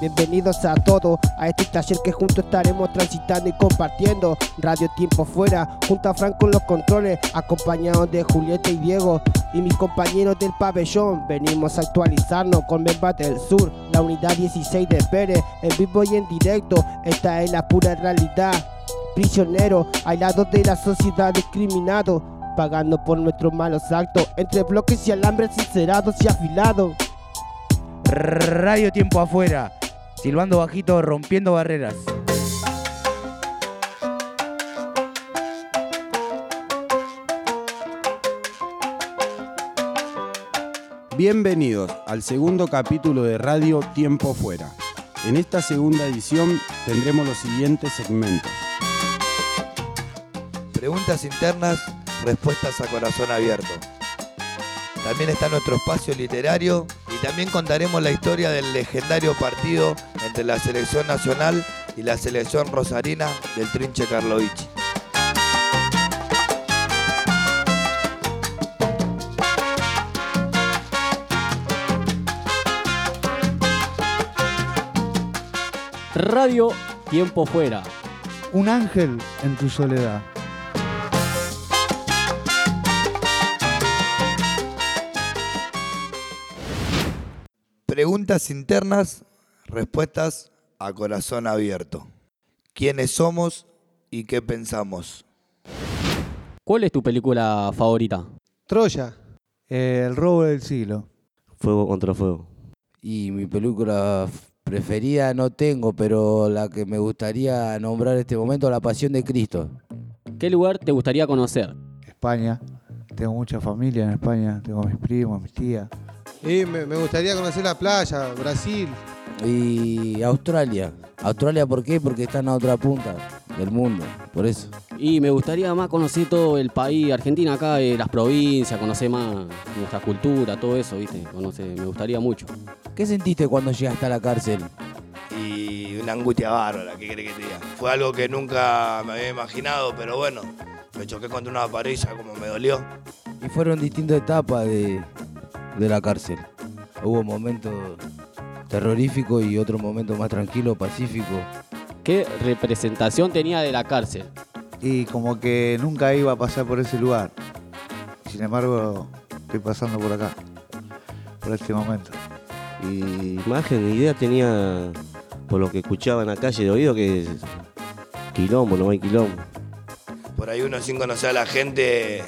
Bienvenidos a todos a este taller que juntos estaremos transitando y compartiendo. Radio Tiempo Fuera, junto a Franco en los controles, acompañados de Julieta y Diego y mis compañeros del pabellón. Venimos a actualizarnos con Membate del Sur, la unidad 16 de Pérez, en vivo y en directo. Esta es la pura realidad. Prisionero, aislados de la sociedad discriminado, pagando por nuestros malos actos, entre bloques y alambres sincerados y afilados. Radio Tiempo Afuera, silbando bajito, rompiendo barreras. Bienvenidos al segundo capítulo de Radio Tiempo Fuera. En esta segunda edición tendremos los siguientes segmentos. Preguntas internas, respuestas a corazón abierto. También está nuestro espacio literario y también contaremos la historia del legendario partido entre la selección nacional y la selección rosarina del Trinche Karlovich. Radio Tiempo Fuera. Un ángel en tu soledad. Preguntas internas, respuestas a corazón abierto. ¿Quiénes somos y qué pensamos? ¿Cuál es tu película favorita? Troya. el robo del siglo. Fuego contra fuego. Y mi película preferida no tengo, pero la que me gustaría nombrar en este momento, La Pasión de Cristo. ¿Qué lugar te gustaría conocer? España. Tengo mucha familia en España. Tengo mis primos, mis tías. Y me, me gustaría conocer la playa, Brasil. Y Australia. Australia, ¿por qué? Porque está en la otra punta del mundo, por eso. Y me gustaría más conocer todo el país, Argentina acá, eh, las provincias, conocer más nuestra cultura, todo eso, ¿viste? Conocer, me gustaría mucho. ¿Qué sentiste cuando llegaste a la cárcel? Y una angustia bárbara, ¿qué crees que te diga? Fue algo que nunca me había imaginado, pero bueno, me choqué contra una pared como me dolió. Y fueron distintas etapas de, de la cárcel. Hubo momentos terroríficos y otros momentos más tranquilos, pacíficos. ¿Qué representación tenía de la cárcel? Y como que nunca iba a pasar por ese lugar. Sin embargo, estoy pasando por acá. Por este momento. Y imagen, idea tenía por lo que escuchaba en la calle de oído que es quilombo, no hay quilombo. Por ahí uno sin conocer a la gente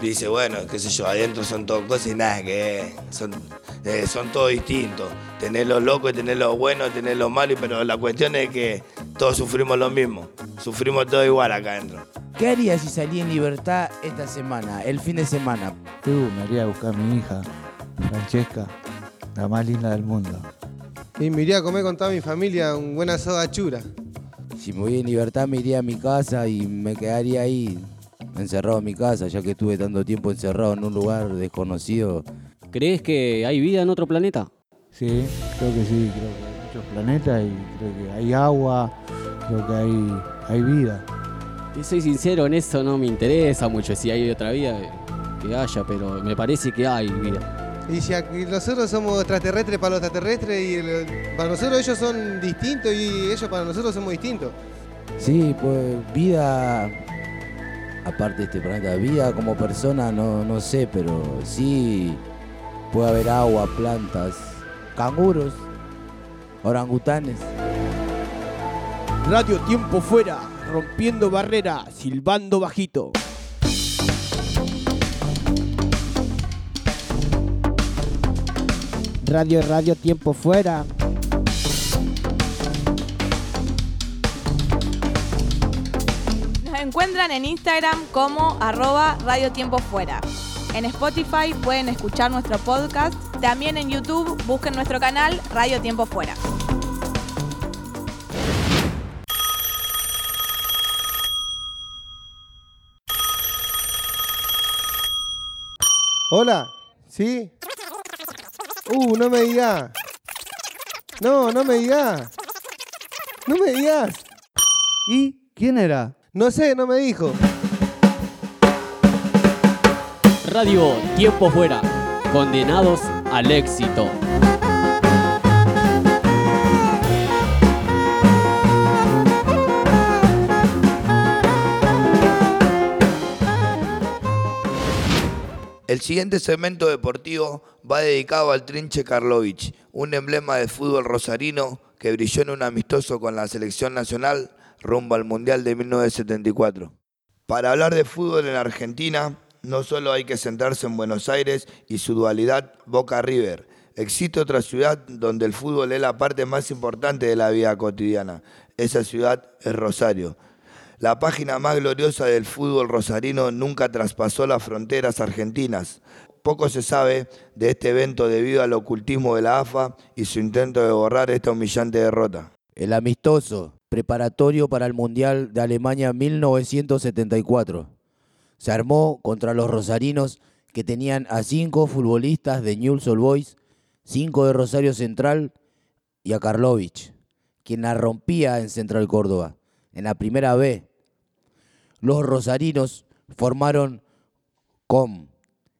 dice, bueno, qué sé yo, adentro son todo cosas y nada que son, eh, son todos distintos. Tener lo loco y tener lo bueno, tener lo malo, pero la cuestión es que todos sufrimos lo mismo. Sufrimos todo igual acá adentro. ¿Qué harías si salí en libertad esta semana, el fin de semana? Uh, me haría a buscar a mi hija, Francesca, la más linda del mundo. Y me iría a comer con toda mi familia un buen asado de chura. Si me voy en libertad me iría a mi casa y me quedaría ahí, encerrado en mi casa, ya que estuve tanto tiempo encerrado en un lugar desconocido. ¿Crees que hay vida en otro planeta? Sí, creo que sí. Creo que hay muchos planetas y creo que hay agua. Creo que hay, hay vida. Y soy sincero, en eso no me interesa mucho si hay otra vida que haya, pero me parece que hay vida. Y si aquí nosotros somos extraterrestres para los extraterrestres y el- para nosotros ellos son distintos y ellos para nosotros somos distintos. Sí, pues vida, aparte de este planeta, vida como persona no, no sé, pero sí puede haber agua, plantas, canguros, orangutanes. Radio Tiempo Fuera, rompiendo barreras, silbando bajito. Radio Radio Tiempo Fuera. Encuentran en Instagram como arroba Radio Tiempo Fuera. En Spotify pueden escuchar nuestro podcast. También en YouTube busquen nuestro canal Radio Tiempo Fuera. Hola, ¿sí? Uh, no me digas. No, no me digas. No me digas. ¿Y quién era? No sé, no me dijo. Radio Tiempo Fuera. Condenados al éxito. El siguiente segmento deportivo va dedicado al Trinche Karlovich, un emblema de fútbol rosarino que brilló en un amistoso con la selección nacional rumbo al Mundial de 1974. Para hablar de fútbol en Argentina, no solo hay que centrarse en Buenos Aires y su dualidad Boca River. Existe otra ciudad donde el fútbol es la parte más importante de la vida cotidiana. Esa ciudad es Rosario. La página más gloriosa del fútbol rosarino nunca traspasó las fronteras argentinas. Poco se sabe de este evento debido al ocultismo de la AFA y su intento de borrar esta humillante derrota. El amistoso, preparatorio para el Mundial de Alemania 1974. Se armó contra los rosarinos que tenían a cinco futbolistas de Newell's Old Boys, cinco de Rosario Central y a Karlovich, quien la rompía en Central Córdoba en la primera B. Los rosarinos formaron con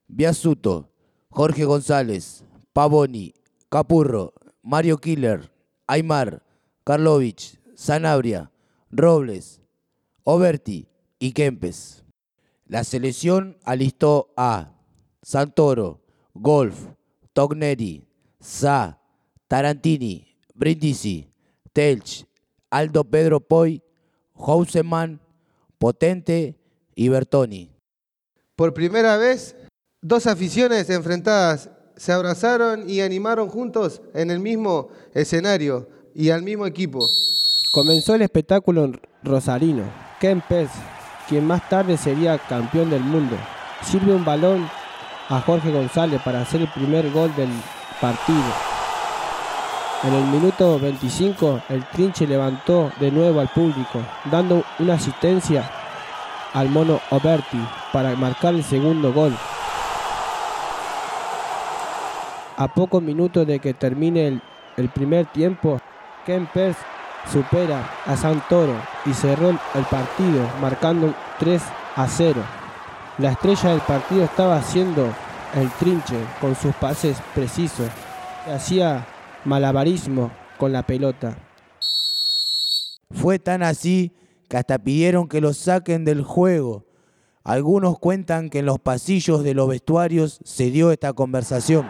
Biasuto, Jorge González, Pavoni, Capurro, Mario Killer, Aymar, Karlovich, Sanabria, Robles, Oberti y Kempes. La selección alistó a Santoro, Golf, Togneri, Sa, Tarantini, Brindisi, Telch, Aldo Pedro Poi Houseman, Potente y Bertoni. Por primera vez, dos aficiones enfrentadas se abrazaron y animaron juntos en el mismo escenario y al mismo equipo. Comenzó el espectáculo rosarino. Ken quien más tarde sería campeón del mundo, sirve un balón a Jorge González para hacer el primer gol del partido. En el minuto 25, el Trinche levantó de nuevo al público, dando una asistencia al mono Oberti para marcar el segundo gol. A pocos minutos de que termine el, el primer tiempo, Ken Pers supera a Santoro y cerró el partido marcando 3 a 0. La estrella del partido estaba haciendo el Trinche con sus pases precisos. Hacía malabarismo con la pelota. Fue tan así que hasta pidieron que lo saquen del juego. Algunos cuentan que en los pasillos de los vestuarios se dio esta conversación.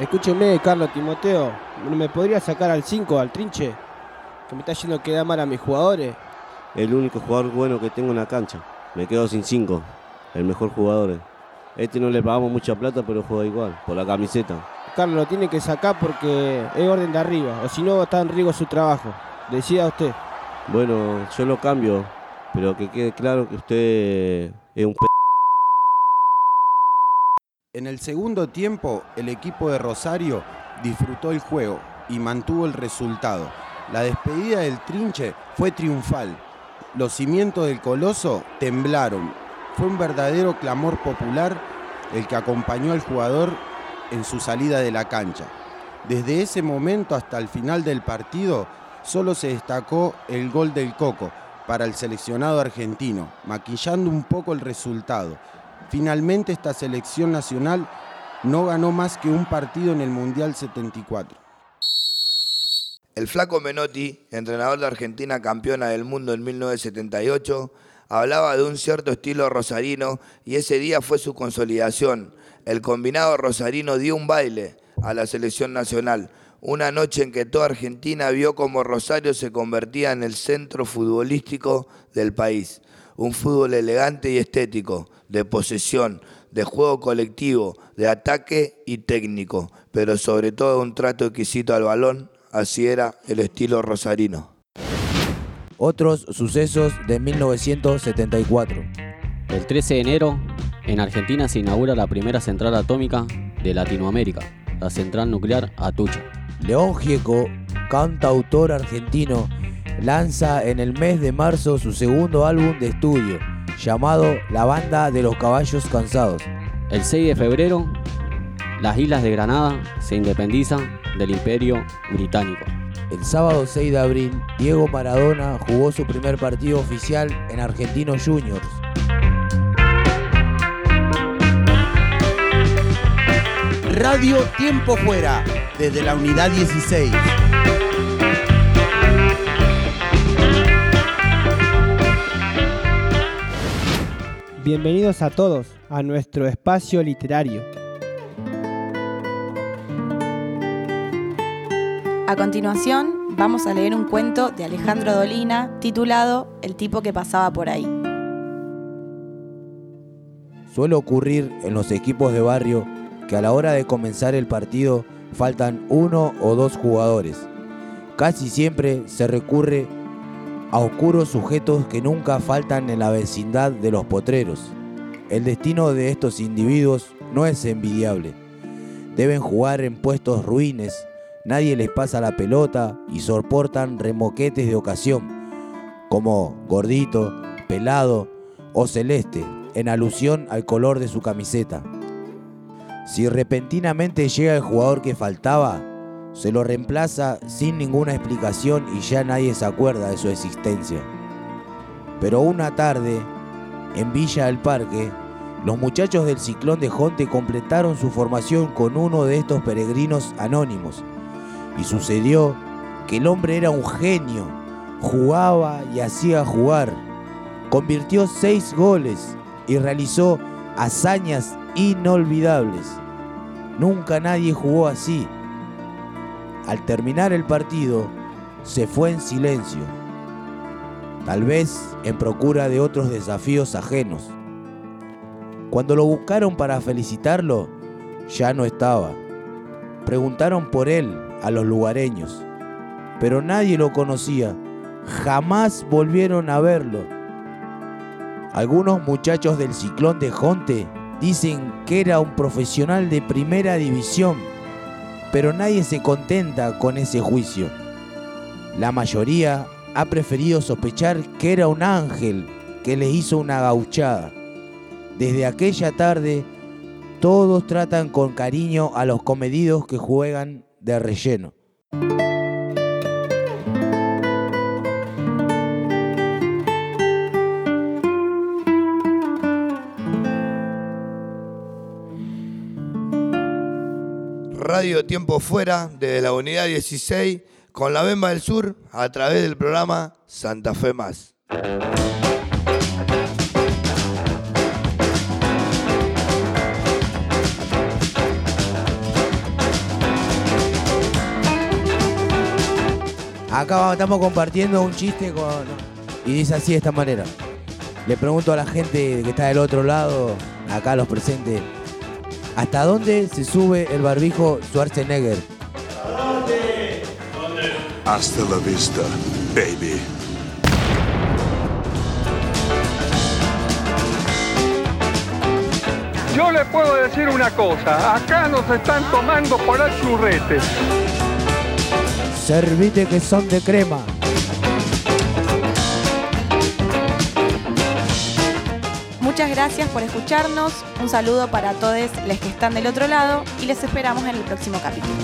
Escúcheme, Carlos Timoteo, ¿me podría sacar al 5, al trinche? Que me está yendo que da mal a mis jugadores. El único jugador bueno que tengo en la cancha. Me quedo sin 5. El mejor jugador. Este no le pagamos mucha plata, pero juega igual, por la camiseta. Carlos lo tiene que sacar porque es orden de arriba, o si no está en riesgo su trabajo. Decida usted. Bueno, yo lo cambio, pero que quede claro que usted es un p En el segundo tiempo, el equipo de Rosario disfrutó el juego y mantuvo el resultado. La despedida del trinche fue triunfal. Los cimientos del coloso temblaron. Fue un verdadero clamor popular el que acompañó al jugador en su salida de la cancha. Desde ese momento hasta el final del partido, solo se destacó el gol del Coco para el seleccionado argentino, maquillando un poco el resultado. Finalmente esta selección nacional no ganó más que un partido en el Mundial 74. El flaco Menotti, entrenador de Argentina campeona del mundo en 1978, hablaba de un cierto estilo rosarino y ese día fue su consolidación. El combinado rosarino dio un baile a la selección nacional, una noche en que toda Argentina vio como Rosario se convertía en el centro futbolístico del país. Un fútbol elegante y estético, de posesión, de juego colectivo, de ataque y técnico, pero sobre todo un trato exquisito al balón, así era el estilo rosarino. Otros sucesos de 1974. El 13 de enero, en Argentina se inaugura la primera central atómica de Latinoamérica, la central nuclear Atucha. León Gieco, cantautor argentino, lanza en el mes de marzo su segundo álbum de estudio, llamado La Banda de los Caballos Cansados. El 6 de febrero, las islas de Granada se independizan del Imperio Británico. El sábado 6 de abril, Diego Maradona jugó su primer partido oficial en Argentinos Juniors. Radio Tiempo Fuera, desde la unidad 16. Bienvenidos a todos a nuestro espacio literario. A continuación, vamos a leer un cuento de Alejandro Dolina titulado El tipo que pasaba por ahí. Suele ocurrir en los equipos de barrio que a la hora de comenzar el partido faltan uno o dos jugadores. Casi siempre se recurre a oscuros sujetos que nunca faltan en la vecindad de los potreros. El destino de estos individuos no es envidiable. Deben jugar en puestos ruines, nadie les pasa la pelota y soportan remoquetes de ocasión, como gordito, pelado o celeste, en alusión al color de su camiseta. Si repentinamente llega el jugador que faltaba, se lo reemplaza sin ninguna explicación y ya nadie se acuerda de su existencia. Pero una tarde, en Villa del Parque, los muchachos del Ciclón de Jonte completaron su formación con uno de estos peregrinos anónimos. Y sucedió que el hombre era un genio, jugaba y hacía jugar. Convirtió seis goles y realizó hazañas inolvidables. Nunca nadie jugó así. Al terminar el partido, se fue en silencio, tal vez en procura de otros desafíos ajenos. Cuando lo buscaron para felicitarlo, ya no estaba. Preguntaron por él a los lugareños, pero nadie lo conocía. Jamás volvieron a verlo. Algunos muchachos del ciclón de Jonte dicen que era un profesional de primera división, pero nadie se contenta con ese juicio. La mayoría ha preferido sospechar que era un ángel que le hizo una gauchada. Desde aquella tarde, todos tratan con cariño a los comedidos que juegan de relleno. Radio Tiempo Fuera desde la unidad 16 con la Bemba del Sur a través del programa Santa Fe Más. Acá estamos compartiendo un chiste con... Y dice así de esta manera. Le pregunto a la gente que está del otro lado, acá los presentes, ¿hasta dónde se sube el barbijo Schwarzenegger? Hasta la vista, baby. Yo le puedo decir una cosa, acá nos están tomando por el churrete. Servite que son de crema. Muchas gracias por escucharnos, un saludo para todos los que están del otro lado y les esperamos en el próximo capítulo.